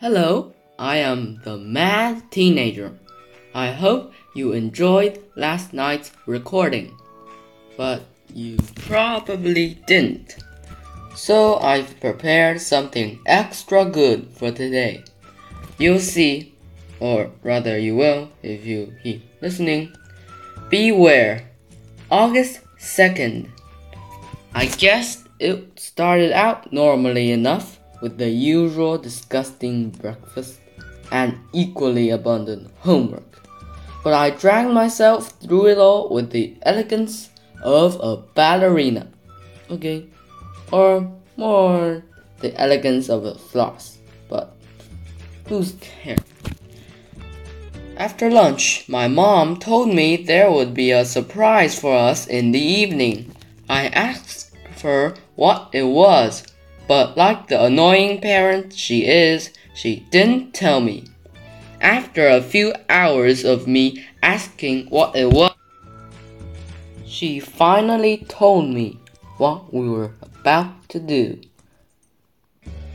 Hello, I am the Mad Teenager. I hope you enjoyed last night's recording, but you probably didn't. So I've prepared something extra good for today. You'll see, or rather, you will if you keep listening. Beware, August 2nd. I guess it started out normally enough with the usual disgusting breakfast and equally abundant homework. But I dragged myself through it all with the elegance of a ballerina. Okay, or more the elegance of a floss, but who's cares? After lunch, my mom told me there would be a surprise for us in the evening. I asked her what it was, but like the annoying parent she is, she didn't tell me. After a few hours of me asking what it was, she finally told me what we were about to do,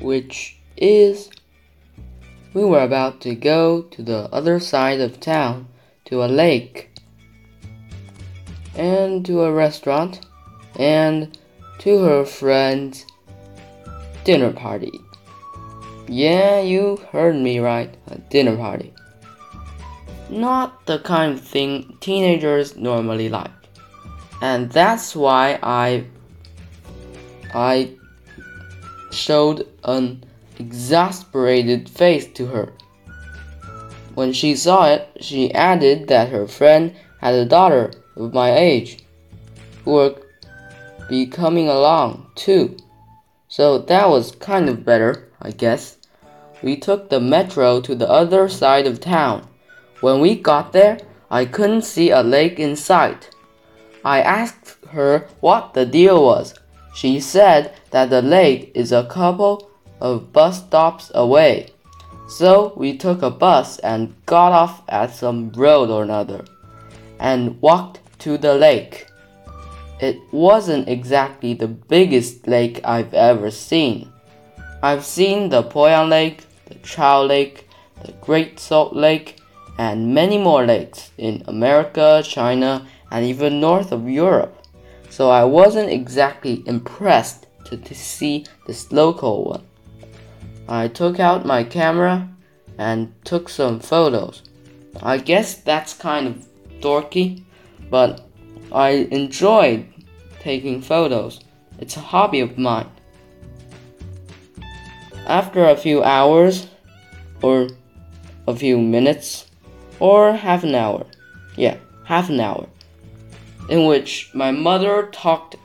which is we were about to go to the other side of town to a lake and to a restaurant and to her friend's dinner party. Yeah, you heard me right, a dinner party. Not the kind of thing teenagers normally like. And that's why I I showed an exasperated face to her. When she saw it, she added that her friend had a daughter of my age who would be coming along too. So that was kind of better, I guess. We took the metro to the other side of town. When we got there, I couldn't see a lake in sight. I asked her what the deal was. She said that the lake is a couple of bus stops away. So we took a bus and got off at some road or another and walked to the lake. It wasn't exactly the biggest lake I've ever seen. I've seen the Poyang Lake, the Chao Lake, the Great Salt Lake, and many more lakes in America, China, and even north of Europe. So I wasn't exactly impressed to, to see this local one. I took out my camera and took some photos. I guess that's kind of dorky, but I enjoyed taking photos. It's a hobby of mine. After a few hours, or a few minutes, or half an hour, yeah, half an hour, in which my mother talked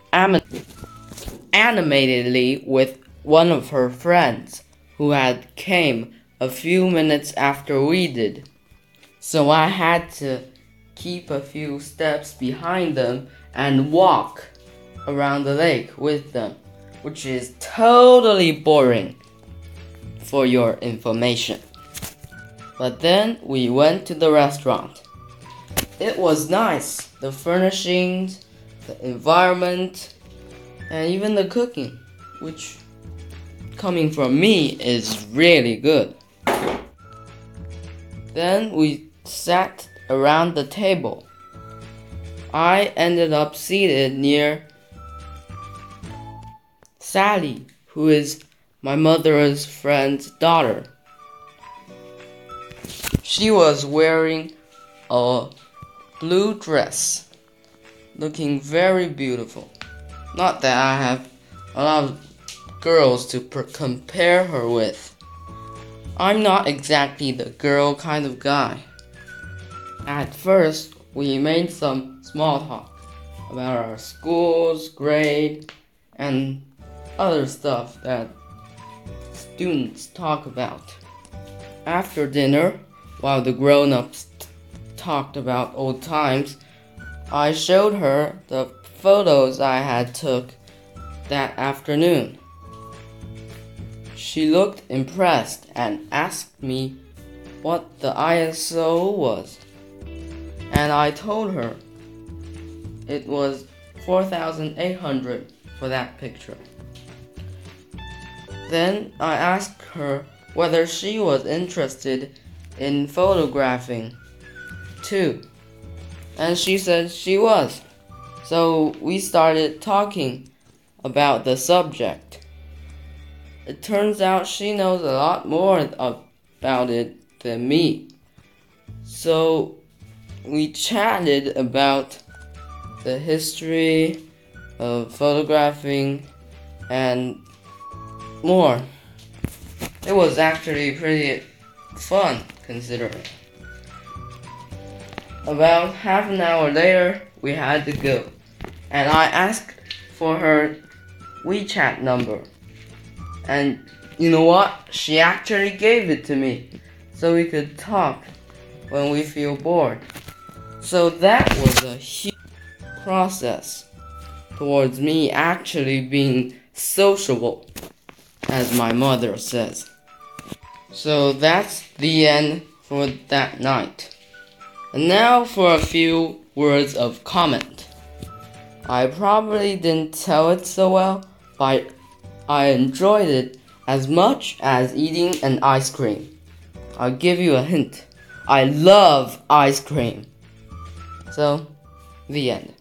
animatedly with one of her friends who had came a few minutes after we did. So I had to keep a few steps behind them and walk around the lake with them, which is totally boring for your information. But then we went to the restaurant. It was nice. The furnishings, the environment, and even the cooking, which coming from me is really good. Then we sat around the table. I ended up seated near Sally, who is my mother's friend's daughter. She was wearing a blue dress, looking very beautiful. Not that I have a lot of girls to compare her with. I'm not exactly the girl kind of guy. At first, we made some small talk about our school's grade and other stuff that students talk about. After dinner, while the grown ups talked about old times, I showed her the photos I had took that afternoon. She looked impressed and asked me what the ISO was and I told her it was 4,800 for that picture. Then I asked her whether she was interested in photographing too. And she said she was. So we started talking about the subject. It turns out she knows a lot more about it than me. So we chatted about the history of photographing and more. It was actually pretty fun considering. About half an hour later, we had to go, and I asked for her WeChat number. And you know what? She actually gave it to me so we could talk when we feel bored. So that was a huge process towards me actually being sociable, as my mother says. So that's the end for that night. And now for a few words of comment. I probably didn't tell it so well, but I enjoyed it as much as eating an ice cream. I'll give you a hint. I love ice cream. So, the end.